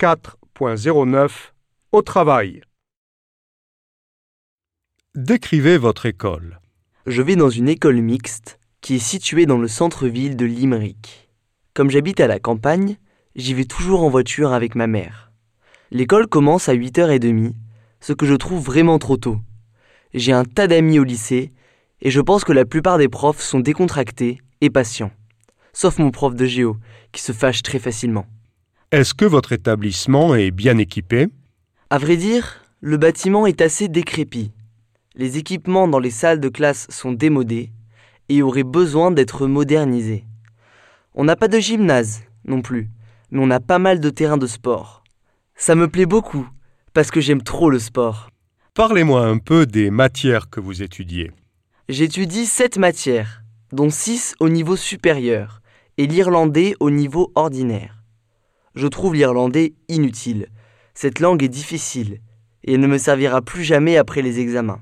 4.09 Au travail. Décrivez votre école. Je vais dans une école mixte qui est située dans le centre-ville de Limerick. Comme j'habite à la campagne, j'y vais toujours en voiture avec ma mère. L'école commence à 8h30, ce que je trouve vraiment trop tôt. J'ai un tas d'amis au lycée et je pense que la plupart des profs sont décontractés et patients. Sauf mon prof de géo, qui se fâche très facilement. Est-ce que votre établissement est bien équipé? À vrai dire, le bâtiment est assez décrépit. Les équipements dans les salles de classe sont démodés et auraient besoin d'être modernisés. On n'a pas de gymnase non plus, mais on a pas mal de terrains de sport. Ça me plaît beaucoup, parce que j'aime trop le sport. Parlez-moi un peu des matières que vous étudiez. J'étudie sept matières, dont six au niveau supérieur et l'irlandais au niveau ordinaire. Je trouve l'irlandais inutile. Cette langue est difficile et elle ne me servira plus jamais après les examens.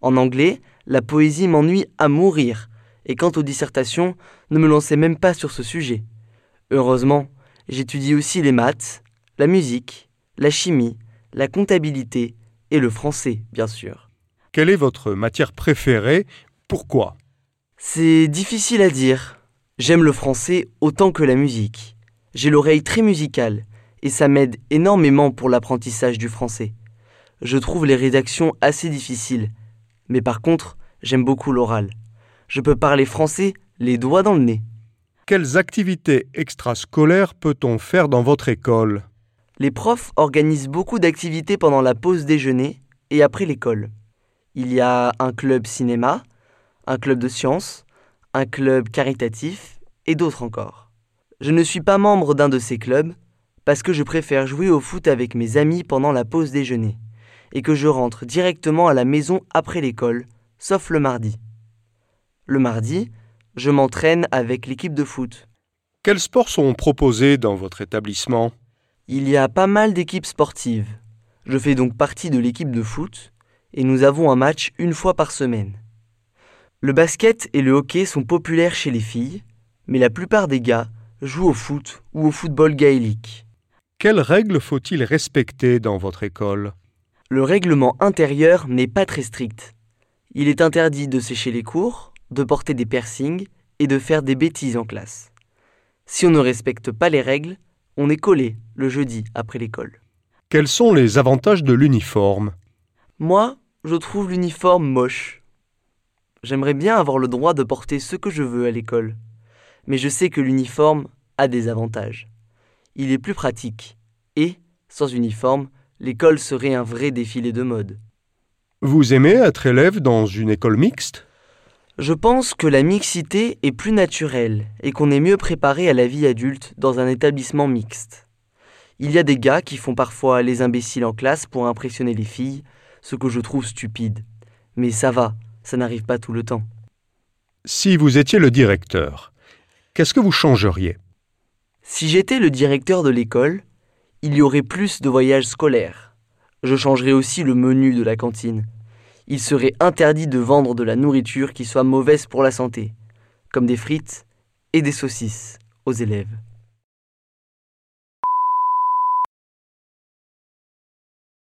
En anglais, la poésie m'ennuie à mourir et quant aux dissertations, ne me lançais même pas sur ce sujet. Heureusement, j'étudie aussi les maths, la musique, la chimie, la comptabilité et le français, bien sûr. Quelle est votre matière préférée? Pourquoi? C'est difficile à dire. J'aime le français autant que la musique. J'ai l'oreille très musicale et ça m'aide énormément pour l'apprentissage du français. Je trouve les rédactions assez difficiles, mais par contre, j'aime beaucoup l'oral. Je peux parler français les doigts dans le nez. Quelles activités extrascolaires peut-on faire dans votre école? Les profs organisent beaucoup d'activités pendant la pause déjeuner et après l'école. Il y a un club cinéma, un club de sciences, un club caritatif et d'autres encore. Je ne suis pas membre d'un de ces clubs parce que je préfère jouer au foot avec mes amis pendant la pause déjeuner et que je rentre directement à la maison après l'école, sauf le mardi. Le mardi, je m'entraîne avec l'équipe de foot. Quels sports sont proposés dans votre établissement? Il y a pas mal d'équipes sportives. Je fais donc partie de l'équipe de foot et nous avons un match une fois par semaine. Le basket et le hockey sont populaires chez les filles, mais la plupart des gars jouent au foot ou au football gaélique. Quelles règles faut-il respecter dans votre école? Le règlement intérieur n'est pas très strict. Il est interdit de sécher les cours, de porter des piercings et de faire des bêtises en classe. Si on ne respecte pas les règles, on est collé le jeudi après l'école. Quels sont les avantages de l'uniforme? Moi, je trouve l'uniforme moche. J'aimerais bien avoir le droit de porter ce que je veux à l'école, mais je sais que l'uniforme a des avantages. Il est plus pratique, et, sans uniforme, l'école serait un vrai défilé de mode. Vous aimez être élève dans une école mixte? Je pense que la mixité est plus naturelle et qu'on est mieux préparé à la vie adulte dans un établissement mixte. Il y a des gars qui font parfois les imbéciles en classe pour impressionner les filles, ce que je trouve stupide. Mais ça va, ça n'arrive pas tout le temps. Si vous étiez le directeur, qu'est-ce que vous changeriez? Si j'étais le directeur de l'école, il y aurait plus de voyages scolaires. Je changerais aussi le menu de la cantine. Il serait interdit de vendre de la nourriture qui soit mauvaise pour la santé, comme des frites et des saucisses aux élèves.